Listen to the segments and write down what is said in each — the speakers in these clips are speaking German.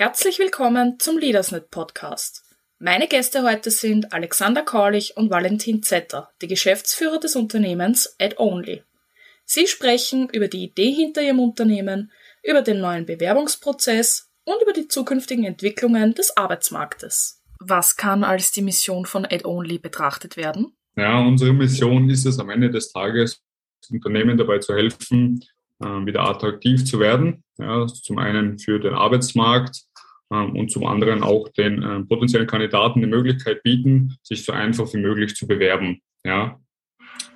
Herzlich willkommen zum Leadersnet Podcast. Meine Gäste heute sind Alexander Kaulich und Valentin Zetter, die Geschäftsführer des Unternehmens AdOnly. Sie sprechen über die Idee hinter ihrem Unternehmen, über den neuen Bewerbungsprozess und über die zukünftigen Entwicklungen des Arbeitsmarktes. Was kann als die Mission von AdOnly betrachtet werden? Ja, unsere Mission ist es am Ende des Tages, Unternehmen dabei zu helfen, äh, wieder attraktiv zu werden. Ja, zum einen für den Arbeitsmarkt, und zum anderen auch den äh, potenziellen Kandidaten die Möglichkeit bieten, sich so einfach wie möglich zu bewerben. Ja.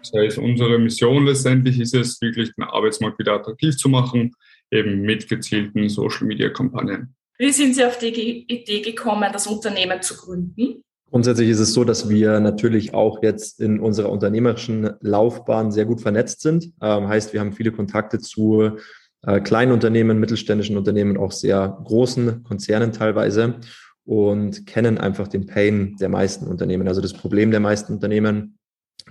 Das heißt, unsere Mission letztendlich ist es, wirklich den Arbeitsmarkt wieder attraktiv zu machen, eben mit gezielten Social-Media-Kampagnen. Wie sind Sie auf die Idee gekommen, das Unternehmen zu gründen? Grundsätzlich ist es so, dass wir natürlich auch jetzt in unserer unternehmerischen Laufbahn sehr gut vernetzt sind. Ähm, heißt, wir haben viele Kontakte zu äh, kleinen Unternehmen, mittelständischen Unternehmen, auch sehr großen Konzernen teilweise und kennen einfach den Pain der meisten Unternehmen. Also das Problem der meisten Unternehmen,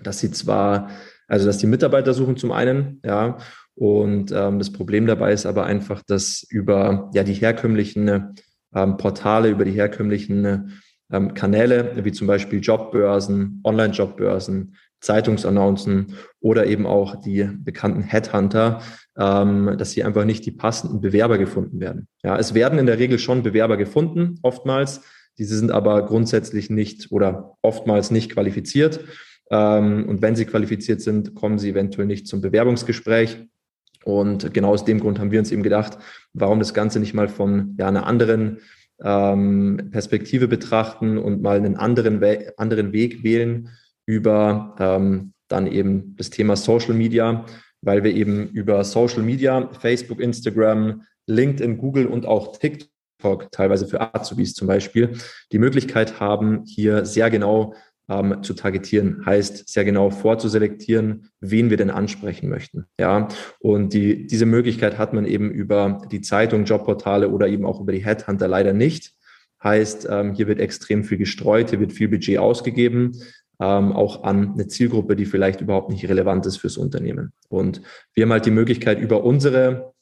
dass sie zwar, also dass die Mitarbeiter suchen zum einen, ja, und ähm, das Problem dabei ist aber einfach, dass über ja die herkömmlichen ähm, Portale, über die herkömmlichen ähm, Kanäle, wie zum Beispiel Jobbörsen, Online-Jobbörsen, Zeitungsannoncen oder eben auch die bekannten Headhunter, ähm, dass hier einfach nicht die passenden Bewerber gefunden werden. Ja, es werden in der Regel schon Bewerber gefunden, oftmals. Diese sind aber grundsätzlich nicht oder oftmals nicht qualifiziert. Ähm, und wenn sie qualifiziert sind, kommen sie eventuell nicht zum Bewerbungsgespräch. Und genau aus dem Grund haben wir uns eben gedacht, warum das Ganze nicht mal von ja, einer anderen ähm, Perspektive betrachten und mal einen anderen, We anderen Weg wählen über ähm, dann eben das Thema Social Media, weil wir eben über Social Media, Facebook, Instagram, LinkedIn, Google und auch TikTok, teilweise für Azubis zum Beispiel, die Möglichkeit haben, hier sehr genau ähm, zu targetieren, heißt sehr genau vorzuselektieren, wen wir denn ansprechen möchten. Ja, und die, diese Möglichkeit hat man eben über die Zeitung, Jobportale oder eben auch über die Headhunter leider nicht. Heißt, ähm, hier wird extrem viel gestreut, hier wird viel Budget ausgegeben, ähm, auch an eine Zielgruppe, die vielleicht überhaupt nicht relevant ist fürs Unternehmen. Und wir haben halt die Möglichkeit, über unsere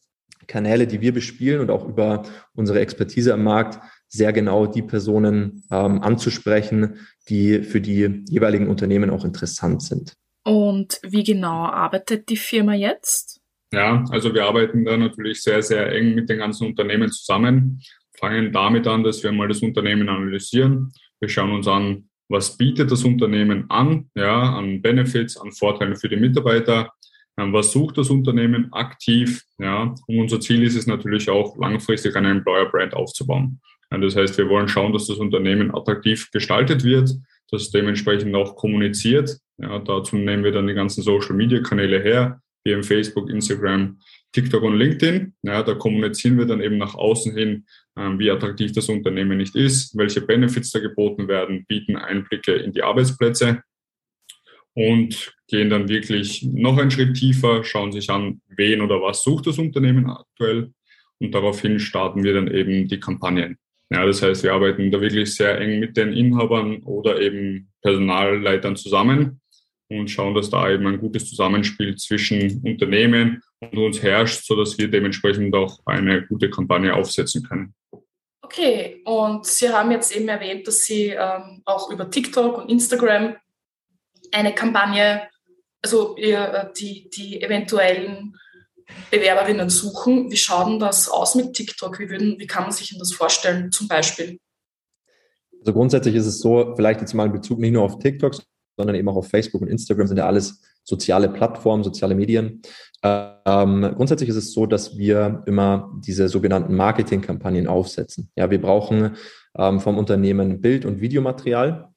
Kanäle, die wir bespielen und auch über unsere Expertise am Markt, sehr genau die Personen ähm, anzusprechen, die für die jeweiligen Unternehmen auch interessant sind. Und wie genau arbeitet die Firma jetzt? Ja, also wir arbeiten da natürlich sehr, sehr eng mit den ganzen Unternehmen zusammen, fangen damit an, dass wir mal das Unternehmen analysieren. Wir schauen uns an, was bietet das Unternehmen an, ja, an Benefits, an Vorteilen für die Mitarbeiter, ähm, was sucht das Unternehmen aktiv, ja, und unser Ziel ist es natürlich auch langfristig eine Employer Brand aufzubauen. Das heißt, wir wollen schauen, dass das Unternehmen attraktiv gestaltet wird, dass es dementsprechend auch kommuniziert. Ja, dazu nehmen wir dann die ganzen Social-Media-Kanäle her, wie im Facebook, Instagram, TikTok und LinkedIn. Ja, da kommunizieren wir dann eben nach außen hin, ähm, wie attraktiv das Unternehmen nicht ist, welche Benefits da geboten werden, bieten Einblicke in die Arbeitsplätze und gehen dann wirklich noch einen Schritt tiefer, schauen sich an, wen oder was sucht das Unternehmen aktuell und daraufhin starten wir dann eben die Kampagnen. Ja, das heißt, wir arbeiten da wirklich sehr eng mit den Inhabern oder eben Personalleitern zusammen und schauen, dass da eben ein gutes Zusammenspiel zwischen Unternehmen und uns herrscht, sodass wir dementsprechend auch eine gute Kampagne aufsetzen können. Okay, und Sie haben jetzt eben erwähnt, dass Sie ähm, auch über TikTok und Instagram eine Kampagne, also äh, die, die eventuellen Bewerberinnen suchen. Wie schaut denn das aus mit TikTok? Wie, würden, wie kann man sich das vorstellen, zum Beispiel? Also grundsätzlich ist es so, vielleicht jetzt mal in Bezug nicht nur auf TikTok, sondern eben auch auf Facebook und Instagram sind ja alles soziale Plattformen, soziale Medien. Ähm, grundsätzlich ist es so, dass wir immer diese sogenannten Marketingkampagnen aufsetzen. Ja, wir brauchen ähm, vom Unternehmen Bild- und Videomaterial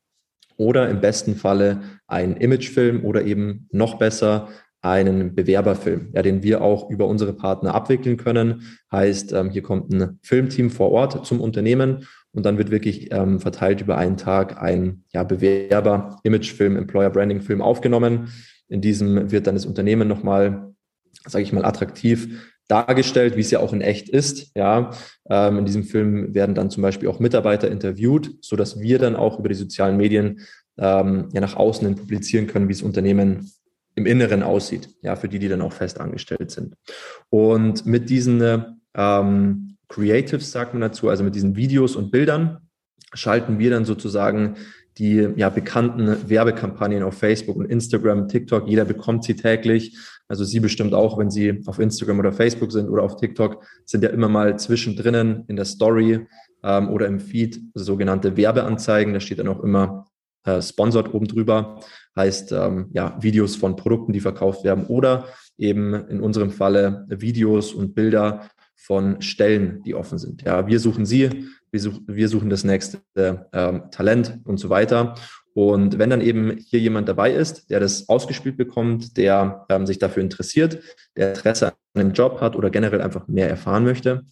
oder im besten Falle ein Imagefilm oder eben noch besser einen Bewerberfilm, ja, den wir auch über unsere Partner abwickeln können. Heißt, ähm, hier kommt ein Filmteam vor Ort zum Unternehmen und dann wird wirklich ähm, verteilt über einen Tag ein ja, Bewerber, Imagefilm, Employer Branding Film aufgenommen. In diesem wird dann das Unternehmen nochmal, sage ich mal, attraktiv dargestellt, wie es ja auch in echt ist. Ja, ähm, in diesem Film werden dann zum Beispiel auch Mitarbeiter interviewt, so dass wir dann auch über die sozialen Medien ähm, ja nach außen hin publizieren können, wie das Unternehmen im Inneren aussieht, ja, für die, die dann auch fest angestellt sind. Und mit diesen ähm, Creatives, sagt man dazu, also mit diesen Videos und Bildern, schalten wir dann sozusagen die ja, bekannten Werbekampagnen auf Facebook und Instagram, TikTok. Jeder bekommt sie täglich. Also Sie bestimmt auch, wenn Sie auf Instagram oder Facebook sind oder auf TikTok, sind ja immer mal zwischendrin in der Story ähm, oder im Feed sogenannte Werbeanzeigen. Da steht dann auch immer äh, sponsored oben drüber. Heißt ähm, ja Videos von Produkten, die verkauft werden oder eben in unserem Falle Videos und Bilder von Stellen, die offen sind. Ja, wir suchen Sie, wir, such, wir suchen das nächste ähm, Talent und so weiter. Und wenn dann eben hier jemand dabei ist, der das ausgespielt bekommt, der ähm, sich dafür interessiert, der Interesse an einem Job hat oder generell einfach mehr erfahren möchte,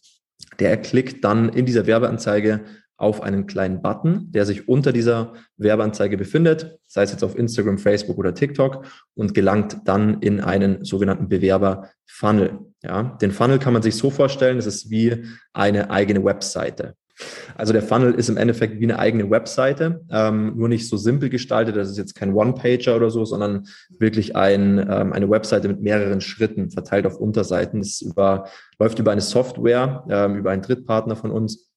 der klickt dann in dieser Werbeanzeige auf einen kleinen Button, der sich unter dieser Werbeanzeige befindet, sei es jetzt auf Instagram, Facebook oder TikTok und gelangt dann in einen sogenannten Bewerber-Funnel. Ja, den Funnel kann man sich so vorstellen, es ist wie eine eigene Webseite. Also der Funnel ist im Endeffekt wie eine eigene Webseite, ähm, nur nicht so simpel gestaltet. Das ist jetzt kein One-Pager oder so, sondern wirklich ein, ähm, eine Webseite mit mehreren Schritten verteilt auf Unterseiten. Das über, läuft über eine Software, ähm, über einen Drittpartner von uns.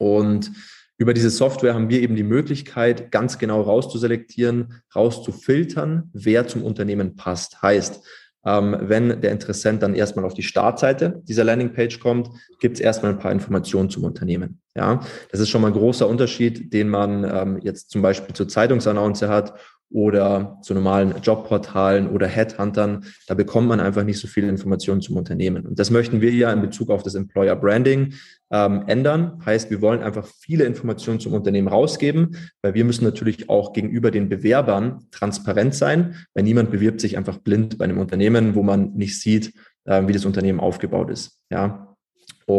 Und über diese Software haben wir eben die Möglichkeit, ganz genau rauszuselektieren, rauszufiltern, wer zum Unternehmen passt. Heißt, ähm, wenn der Interessent dann erstmal auf die Startseite dieser Landingpage kommt, gibt es erstmal ein paar Informationen zum Unternehmen. Ja, das ist schon mal ein großer Unterschied, den man ähm, jetzt zum Beispiel zur Zeitungsannounce hat oder zu normalen Jobportalen oder Headhuntern. Da bekommt man einfach nicht so viele Informationen zum Unternehmen. Und das möchten wir ja in Bezug auf das Employer Branding ähm, ändern. Heißt, wir wollen einfach viele Informationen zum Unternehmen rausgeben, weil wir müssen natürlich auch gegenüber den Bewerbern transparent sein, weil niemand bewirbt sich einfach blind bei einem Unternehmen, wo man nicht sieht, äh, wie das Unternehmen aufgebaut ist. Ja,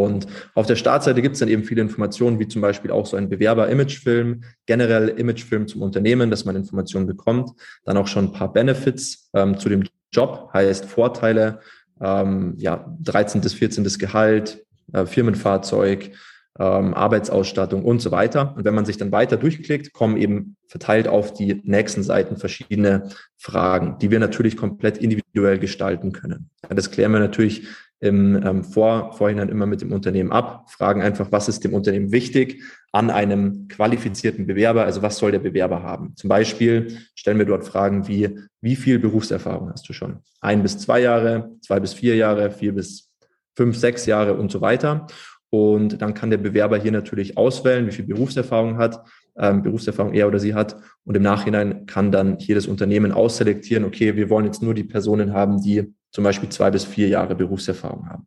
und auf der Startseite gibt es dann eben viele Informationen, wie zum Beispiel auch so ein Bewerber-Imagefilm, generell Imagefilm zum Unternehmen, dass man Informationen bekommt. Dann auch schon ein paar Benefits ähm, zu dem Job, heißt Vorteile, ähm, ja, 13. bis 14. Gehalt, äh, Firmenfahrzeug, ähm, Arbeitsausstattung und so weiter. Und wenn man sich dann weiter durchklickt, kommen eben verteilt auf die nächsten Seiten verschiedene Fragen, die wir natürlich komplett individuell gestalten können. Das klären wir natürlich im ähm, Vor Vorhinein immer mit dem Unternehmen ab, fragen einfach, was ist dem Unternehmen wichtig an einem qualifizierten Bewerber, also was soll der Bewerber haben. Zum Beispiel stellen wir dort Fragen wie, wie viel Berufserfahrung hast du schon? Ein bis zwei Jahre, zwei bis vier Jahre, vier bis fünf, sechs Jahre und so weiter. Und dann kann der Bewerber hier natürlich auswählen, wie viel Berufserfahrung hat, ähm, Berufserfahrung er oder sie hat. Und im Nachhinein kann dann hier das Unternehmen ausselektieren, okay, wir wollen jetzt nur die Personen haben, die zum Beispiel zwei bis vier Jahre Berufserfahrung haben.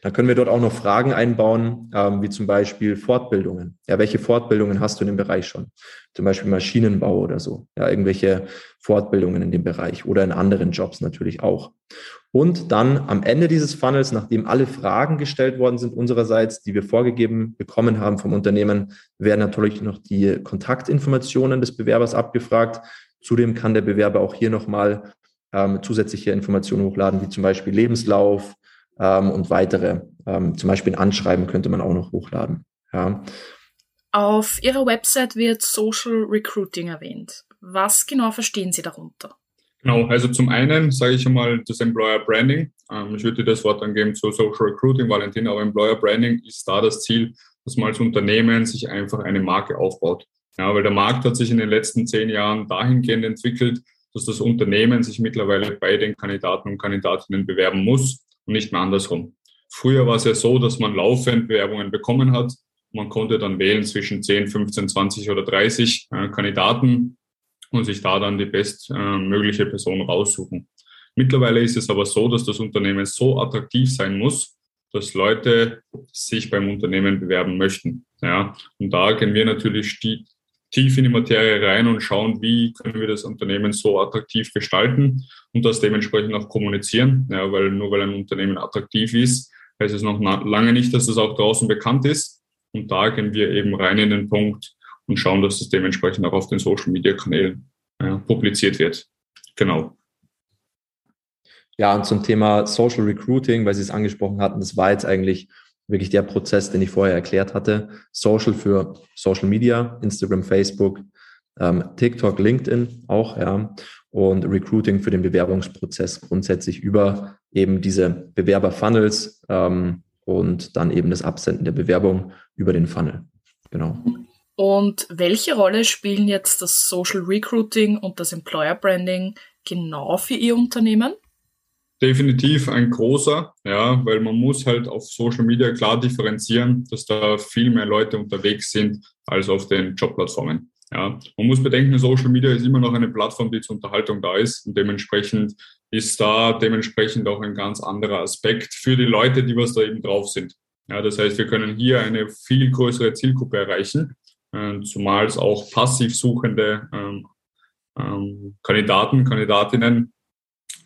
Dann können wir dort auch noch Fragen einbauen, ähm, wie zum Beispiel Fortbildungen. Ja, welche Fortbildungen hast du in dem Bereich schon? Zum Beispiel Maschinenbau oder so. Ja, irgendwelche Fortbildungen in dem Bereich oder in anderen Jobs natürlich auch. Und dann am Ende dieses Funnels, nachdem alle Fragen gestellt worden sind unsererseits, die wir vorgegeben bekommen haben vom Unternehmen, werden natürlich noch die Kontaktinformationen des Bewerbers abgefragt. Zudem kann der Bewerber auch hier nochmal ähm, zusätzliche Informationen hochladen, wie zum Beispiel Lebenslauf ähm, und weitere. Ähm, zum Beispiel ein Anschreiben könnte man auch noch hochladen. Ja. Auf Ihrer Website wird Social Recruiting erwähnt. Was genau verstehen Sie darunter? Genau, also zum einen sage ich einmal das Employer Branding. Ähm, ich würde dir das Wort dann geben zu Social Recruiting, Valentin, aber Employer Branding ist da das Ziel, dass man als Unternehmen sich einfach eine Marke aufbaut. Ja, weil der Markt hat sich in den letzten zehn Jahren dahingehend entwickelt, dass das Unternehmen sich mittlerweile bei den Kandidaten und Kandidatinnen bewerben muss und nicht mehr andersrum. Früher war es ja so, dass man laufend Bewerbungen bekommen hat. Man konnte dann wählen zwischen 10, 15, 20 oder 30 äh, Kandidaten und sich da dann die bestmögliche äh, Person raussuchen. Mittlerweile ist es aber so, dass das Unternehmen so attraktiv sein muss, dass Leute sich beim Unternehmen bewerben möchten. Ja, und da gehen wir natürlich tief in die Materie rein und schauen, wie können wir das Unternehmen so attraktiv gestalten und das dementsprechend auch kommunizieren. Ja, weil nur weil ein Unternehmen attraktiv ist, heißt es noch lange nicht, dass es auch draußen bekannt ist. Und da gehen wir eben rein in den Punkt und schauen, dass es dementsprechend auch auf den Social Media Kanälen ja, publiziert wird. Genau. Ja, und zum Thema Social Recruiting, weil Sie es angesprochen hatten, das war jetzt eigentlich wirklich der Prozess, den ich vorher erklärt hatte. Social für Social Media, Instagram, Facebook, ähm, TikTok, LinkedIn auch, ja. Und Recruiting für den Bewerbungsprozess grundsätzlich über eben diese Bewerber-Funnels ähm, und dann eben das Absenden der Bewerbung über den Funnel. Genau. Und welche Rolle spielen jetzt das Social Recruiting und das Employer Branding genau für Ihr Unternehmen? Definitiv ein großer, ja, weil man muss halt auf Social Media klar differenzieren, dass da viel mehr Leute unterwegs sind als auf den Jobplattformen. Ja, man muss bedenken, Social Media ist immer noch eine Plattform, die zur Unterhaltung da ist und dementsprechend ist da dementsprechend auch ein ganz anderer Aspekt für die Leute, die was da eben drauf sind. Ja, das heißt, wir können hier eine viel größere Zielgruppe erreichen, äh, zumal es auch passiv suchende ähm, ähm, Kandidaten, Kandidatinnen,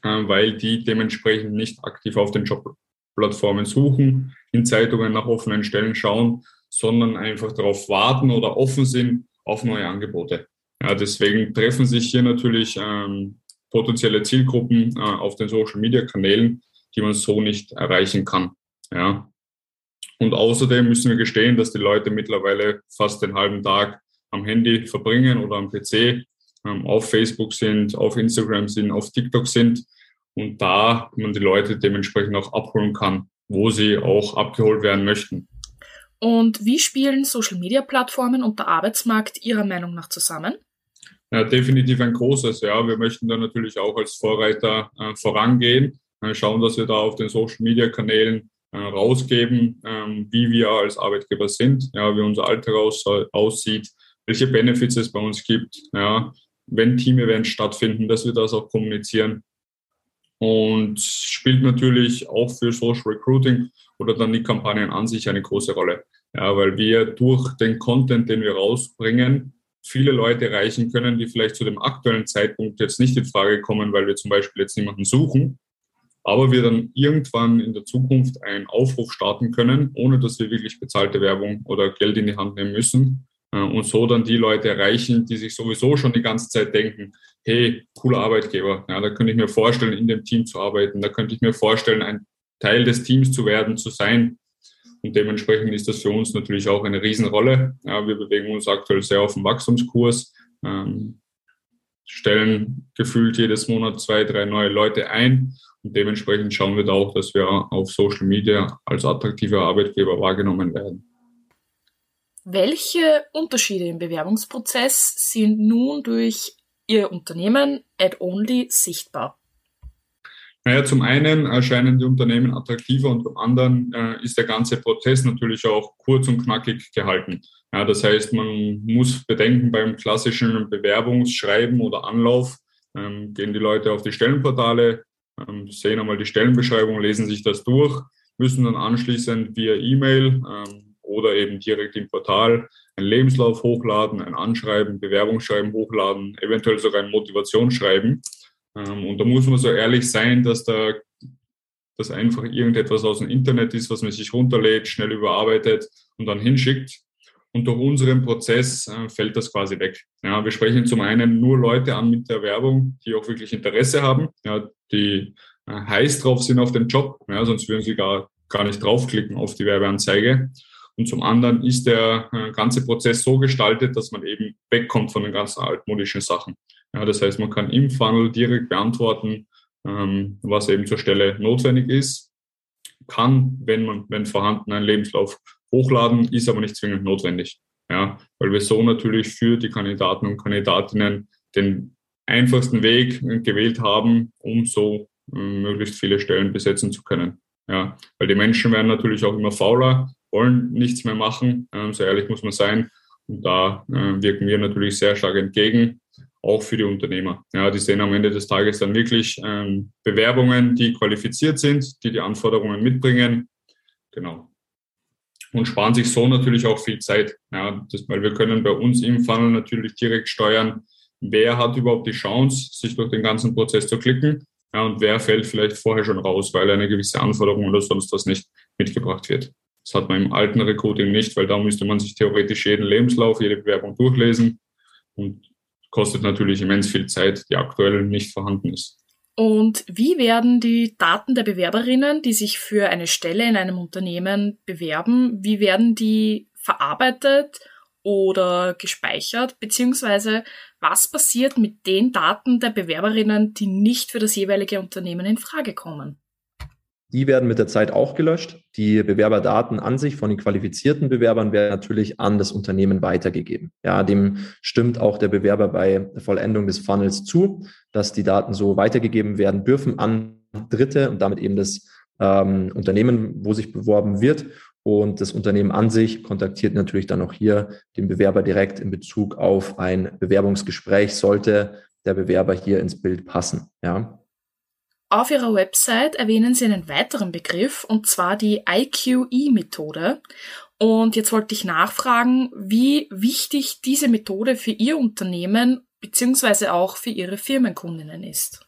weil die dementsprechend nicht aktiv auf den Jobplattformen suchen, in Zeitungen nach offenen Stellen schauen, sondern einfach darauf warten oder offen sind auf neue Angebote. Ja, deswegen treffen sich hier natürlich ähm, potenzielle Zielgruppen äh, auf den Social Media Kanälen, die man so nicht erreichen kann. Ja. Und außerdem müssen wir gestehen, dass die Leute mittlerweile fast den halben Tag am Handy verbringen oder am PC, auf Facebook sind, auf Instagram sind, auf TikTok sind und da man die Leute dementsprechend auch abholen kann, wo sie auch abgeholt werden möchten. Und wie spielen Social-Media-Plattformen und der Arbeitsmarkt Ihrer Meinung nach zusammen? Ja, definitiv ein großes. Ja, wir möchten da natürlich auch als Vorreiter äh, vorangehen, äh, schauen, dass wir da auf den Social-Media-Kanälen äh, rausgeben, ähm, wie wir als Arbeitgeber sind, ja, wie unser Alter aus, aussieht, welche Benefits es bei uns gibt, ja, wenn Team-Events stattfinden, dass wir das auch kommunizieren. Und spielt natürlich auch für Social Recruiting oder dann die Kampagnen an sich eine große Rolle. Ja, weil wir durch den Content, den wir rausbringen, viele Leute erreichen können, die vielleicht zu dem aktuellen Zeitpunkt jetzt nicht in Frage kommen, weil wir zum Beispiel jetzt niemanden suchen, aber wir dann irgendwann in der Zukunft einen Aufruf starten können, ohne dass wir wirklich bezahlte Werbung oder Geld in die Hand nehmen müssen und so dann die Leute erreichen, die sich sowieso schon die ganze Zeit denken, hey, cooler Arbeitgeber, ja, da könnte ich mir vorstellen, in dem Team zu arbeiten, da könnte ich mir vorstellen, ein Teil des Teams zu werden, zu sein. Und dementsprechend ist das für uns natürlich auch eine Riesenrolle. Ja, wir bewegen uns aktuell sehr auf dem Wachstumskurs, ähm, stellen gefühlt jedes Monat zwei, drei neue Leute ein. Und dementsprechend schauen wir da auch, dass wir auf Social Media als attraktiver Arbeitgeber wahrgenommen werden. Welche Unterschiede im Bewerbungsprozess sind nun durch Ihr Unternehmen AdOnly sichtbar? Naja, zum einen erscheinen die Unternehmen attraktiver und zum anderen äh, ist der ganze Prozess natürlich auch kurz und knackig gehalten. Ja, das heißt, man muss bedenken, beim klassischen Bewerbungsschreiben oder Anlauf ähm, gehen die Leute auf die Stellenportale, ähm, sehen einmal die Stellenbeschreibung, lesen sich das durch, müssen dann anschließend via E-Mail ähm, oder eben direkt im Portal einen Lebenslauf hochladen, ein Anschreiben, Bewerbungsschreiben hochladen, eventuell sogar ein Motivationsschreiben. Ähm, und da muss man so ehrlich sein, dass da das einfach irgendetwas aus dem Internet ist, was man sich runterlädt, schnell überarbeitet und dann hinschickt. Und durch unseren Prozess äh, fällt das quasi weg. Ja, wir sprechen zum einen nur Leute an mit der Werbung, die auch wirklich Interesse haben, ja, die äh, heiß drauf sind auf den Job, ja, sonst würden sie gar, gar nicht draufklicken auf die Werbeanzeige. Und zum anderen ist der äh, ganze Prozess so gestaltet, dass man eben wegkommt von den ganzen altmodischen Sachen. Ja, das heißt, man kann im Funnel direkt beantworten, ähm, was eben zur Stelle notwendig ist. Kann, wenn man, wenn vorhanden, einen Lebenslauf hochladen, ist aber nicht zwingend notwendig. Ja, weil wir so natürlich für die Kandidaten und Kandidatinnen den einfachsten Weg gewählt haben, um so äh, möglichst viele Stellen besetzen zu können. Ja, weil die Menschen werden natürlich auch immer fauler wollen nichts mehr machen. Ähm, so ehrlich muss man sein. Und da äh, wirken wir natürlich sehr stark entgegen, auch für die Unternehmer. Ja, die sehen am Ende des Tages dann wirklich ähm, Bewerbungen, die qualifiziert sind, die die Anforderungen mitbringen. Genau. Und sparen sich so natürlich auch viel Zeit. Ja, das, weil wir können bei uns im Funnel natürlich direkt steuern, wer hat überhaupt die Chance, sich durch den ganzen Prozess zu klicken. Ja, und wer fällt vielleicht vorher schon raus, weil eine gewisse Anforderung oder sonst was nicht mitgebracht wird. Das hat man im alten Recruiting nicht, weil da müsste man sich theoretisch jeden Lebenslauf, jede Bewerbung durchlesen und kostet natürlich immens viel Zeit, die aktuell nicht vorhanden ist. Und wie werden die Daten der Bewerberinnen, die sich für eine Stelle in einem Unternehmen bewerben, wie werden die verarbeitet oder gespeichert? Beziehungsweise was passiert mit den Daten der Bewerberinnen, die nicht für das jeweilige Unternehmen in Frage kommen? Die werden mit der Zeit auch gelöscht. Die Bewerberdaten an sich von den qualifizierten Bewerbern werden natürlich an das Unternehmen weitergegeben. Ja, dem stimmt auch der Bewerber bei Vollendung des Funnels zu, dass die Daten so weitergegeben werden dürfen an Dritte und damit eben das ähm, Unternehmen, wo sich beworben wird. Und das Unternehmen an sich kontaktiert natürlich dann auch hier den Bewerber direkt in Bezug auf ein Bewerbungsgespräch, sollte der Bewerber hier ins Bild passen. Ja. Auf Ihrer Website erwähnen Sie einen weiteren Begriff, und zwar die IQE-Methode. Und jetzt wollte ich nachfragen, wie wichtig diese Methode für Ihr Unternehmen beziehungsweise auch für Ihre Firmenkundinnen ist.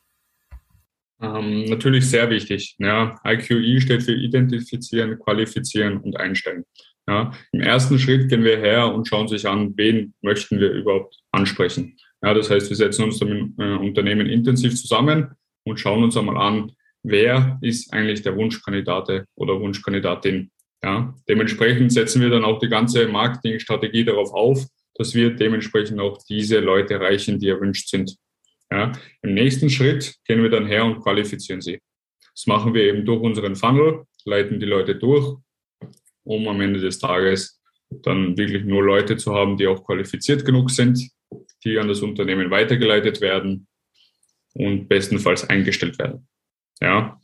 Ähm, natürlich sehr wichtig. Ja. IQE steht für Identifizieren, Qualifizieren und Einstellen. Ja. Im ersten Schritt gehen wir her und schauen sich an, wen möchten wir überhaupt ansprechen. Ja, das heißt, wir setzen uns mit äh, Unternehmen intensiv zusammen und schauen uns einmal an, wer ist eigentlich der Wunschkandidat oder Wunschkandidatin. Ja, dementsprechend setzen wir dann auch die ganze Marketingstrategie darauf auf, dass wir dementsprechend auch diese Leute erreichen, die erwünscht sind. Ja, Im nächsten Schritt gehen wir dann her und qualifizieren sie. Das machen wir eben durch unseren Funnel, leiten die Leute durch, um am Ende des Tages dann wirklich nur Leute zu haben, die auch qualifiziert genug sind, die an das Unternehmen weitergeleitet werden und bestenfalls eingestellt werden. Ja.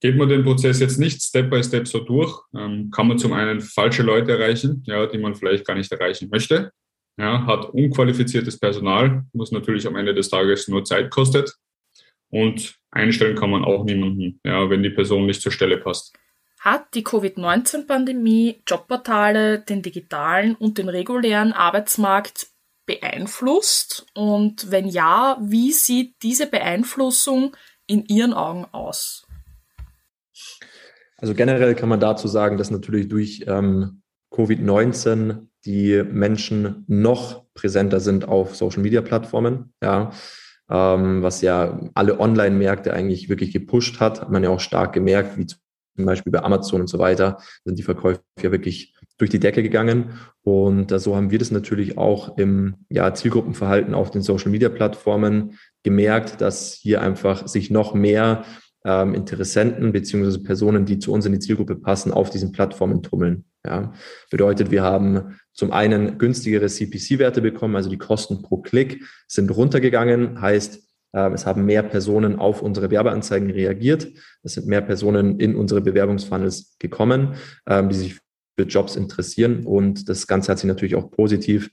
Geht man den Prozess jetzt nicht Step by Step so durch, ähm, kann man zum einen falsche Leute erreichen, ja, die man vielleicht gar nicht erreichen möchte. Ja, hat unqualifiziertes Personal, was natürlich am Ende des Tages nur Zeit kostet. Und einstellen kann man auch niemanden, ja, wenn die Person nicht zur Stelle passt. Hat die Covid-19-Pandemie Jobportale, den digitalen und den regulären Arbeitsmarkt beeinflusst? Und wenn ja, wie sieht diese Beeinflussung in Ihren Augen aus? Also generell kann man dazu sagen, dass natürlich durch ähm, Covid-19 die Menschen noch präsenter sind auf Social-Media-Plattformen. Ja, ähm, was ja alle Online-Märkte eigentlich wirklich gepusht hat, hat man ja auch stark gemerkt, wie zum Beispiel bei Amazon und so weiter, sind die Verkäufe ja wirklich durch die Decke gegangen. Und äh, so haben wir das natürlich auch im ja, Zielgruppenverhalten auf den Social-Media-Plattformen gemerkt, dass hier einfach sich noch mehr ähm, Interessenten beziehungsweise Personen, die zu uns in die Zielgruppe passen, auf diesen Plattformen tummeln. Ja. Bedeutet, wir haben zum einen günstigere CPC-Werte bekommen, also die Kosten pro Klick sind runtergegangen, heißt, ähm, es haben mehr Personen auf unsere Werbeanzeigen reagiert. Es sind mehr Personen in unsere Bewerbungsfunnels gekommen, ähm, die sich für Jobs interessieren. Und das Ganze hat sich natürlich auch positiv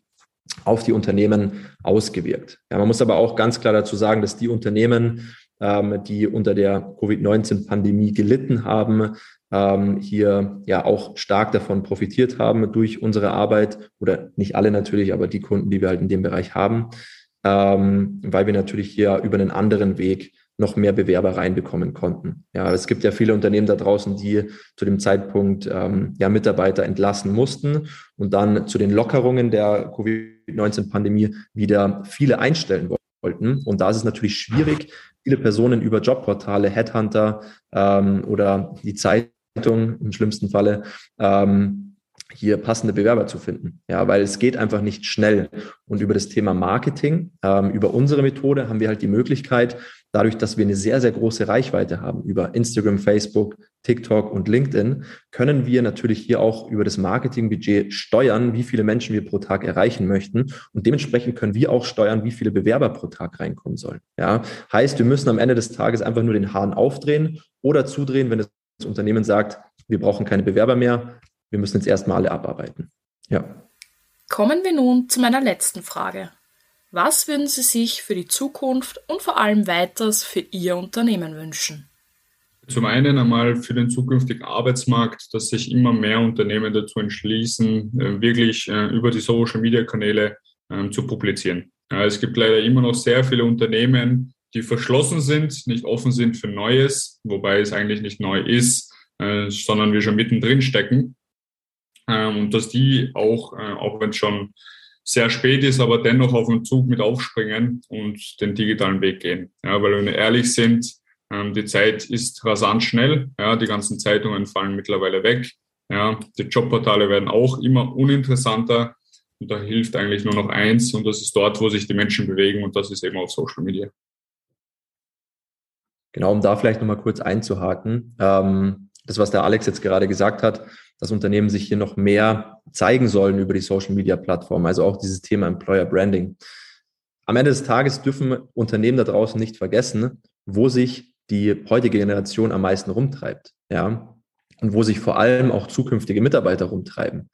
auf die Unternehmen ausgewirkt. Ja, man muss aber auch ganz klar dazu sagen, dass die Unternehmen, ähm, die unter der Covid-19-Pandemie gelitten haben, ähm, hier ja auch stark davon profitiert haben durch unsere Arbeit oder nicht alle natürlich, aber die Kunden, die wir halt in dem Bereich haben, ähm, weil wir natürlich hier über einen anderen Weg noch mehr Bewerber reinbekommen konnten. Ja, es gibt ja viele Unternehmen da draußen, die zu dem Zeitpunkt ähm, ja Mitarbeiter entlassen mussten und dann zu den Lockerungen der Covid-19-Pandemie wieder viele einstellen wollten. Und da ist es natürlich schwierig, viele Personen über Jobportale, Headhunter ähm, oder die Zeitung im schlimmsten Falle ähm, hier passende Bewerber zu finden. Ja, weil es geht einfach nicht schnell. Und über das Thema Marketing, ähm, über unsere Methode haben wir halt die Möglichkeit, dadurch, dass wir eine sehr, sehr große Reichweite haben über Instagram, Facebook, TikTok und LinkedIn, können wir natürlich hier auch über das Marketingbudget steuern, wie viele Menschen wir pro Tag erreichen möchten. Und dementsprechend können wir auch steuern, wie viele Bewerber pro Tag reinkommen sollen. Ja, heißt, wir müssen am Ende des Tages einfach nur den Hahn aufdrehen oder zudrehen, wenn das Unternehmen sagt, wir brauchen keine Bewerber mehr, wir müssen jetzt erstmal alle abarbeiten. Ja. Kommen wir nun zu meiner letzten Frage. Was würden Sie sich für die Zukunft und vor allem weiters für Ihr Unternehmen wünschen? Zum einen einmal für den zukünftigen Arbeitsmarkt, dass sich immer mehr Unternehmen dazu entschließen, äh, wirklich äh, über die Social-Media-Kanäle ähm, zu publizieren. Es gibt leider immer noch sehr viele Unternehmen, die verschlossen sind, nicht offen sind für Neues, wobei es eigentlich nicht neu ist, äh, sondern wir schon mittendrin stecken und dass die auch, äh, auch wenn es schon sehr spät ist, aber dennoch auf den Zug mit aufspringen und den digitalen Weg gehen. Ja, weil wenn wir ehrlich sind, ähm, die Zeit ist rasant schnell. Ja, die ganzen Zeitungen fallen mittlerweile weg. Ja, die Jobportale werden auch immer uninteressanter. Und da hilft eigentlich nur noch eins und das ist dort, wo sich die Menschen bewegen und das ist eben auf Social Media. Genau, um da vielleicht nochmal kurz einzuhaken. Ähm, das, was der Alex jetzt gerade gesagt hat, dass Unternehmen sich hier noch mehr zeigen sollen über die Social Media Plattform, also auch dieses Thema Employer Branding. Am Ende des Tages dürfen Unternehmen da draußen nicht vergessen, wo sich die heutige Generation am meisten rumtreibt, ja, und wo sich vor allem auch zukünftige Mitarbeiter rumtreiben.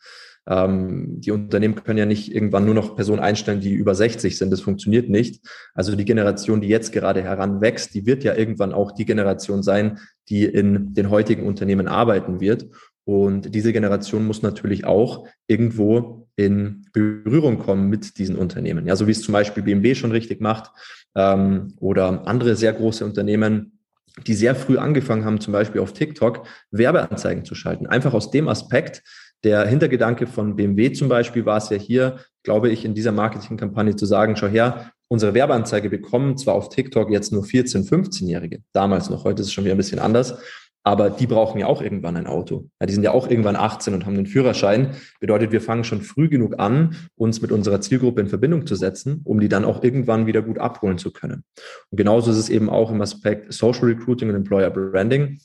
Ähm, die Unternehmen können ja nicht irgendwann nur noch Personen einstellen, die über 60 sind. Das funktioniert nicht. Also die Generation, die jetzt gerade heranwächst, die wird ja irgendwann auch die Generation sein, die in den heutigen Unternehmen arbeiten wird. Und diese Generation muss natürlich auch irgendwo in Berührung kommen mit diesen Unternehmen. Ja, so wie es zum Beispiel BMW schon richtig macht ähm, oder andere sehr große Unternehmen, die sehr früh angefangen haben, zum Beispiel auf TikTok Werbeanzeigen zu schalten. Einfach aus dem Aspekt, der Hintergedanke von BMW zum Beispiel war es ja hier, glaube ich, in dieser Marketingkampagne zu sagen, schau her, unsere Werbeanzeige bekommen zwar auf TikTok jetzt nur 14-, 15-Jährige, damals noch, heute ist es schon wieder ein bisschen anders, aber die brauchen ja auch irgendwann ein Auto. Ja, die sind ja auch irgendwann 18 und haben den Führerschein. Bedeutet, wir fangen schon früh genug an, uns mit unserer Zielgruppe in Verbindung zu setzen, um die dann auch irgendwann wieder gut abholen zu können. Und genauso ist es eben auch im Aspekt Social Recruiting und Employer Branding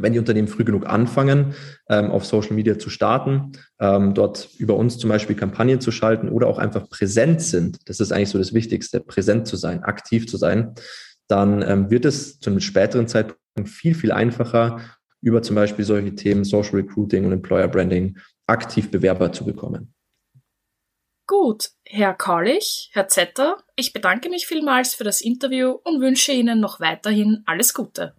wenn die Unternehmen früh genug anfangen, ähm, auf Social Media zu starten, ähm, dort über uns zum Beispiel Kampagnen zu schalten oder auch einfach präsent sind, das ist eigentlich so das Wichtigste, präsent zu sein, aktiv zu sein, dann ähm, wird es zu einem späteren Zeitpunkt viel, viel einfacher, über zum Beispiel solche Themen Social Recruiting und Employer Branding aktiv Bewerber zu bekommen. Gut, Herr Kaulich, Herr Zetter, ich bedanke mich vielmals für das Interview und wünsche Ihnen noch weiterhin alles Gute.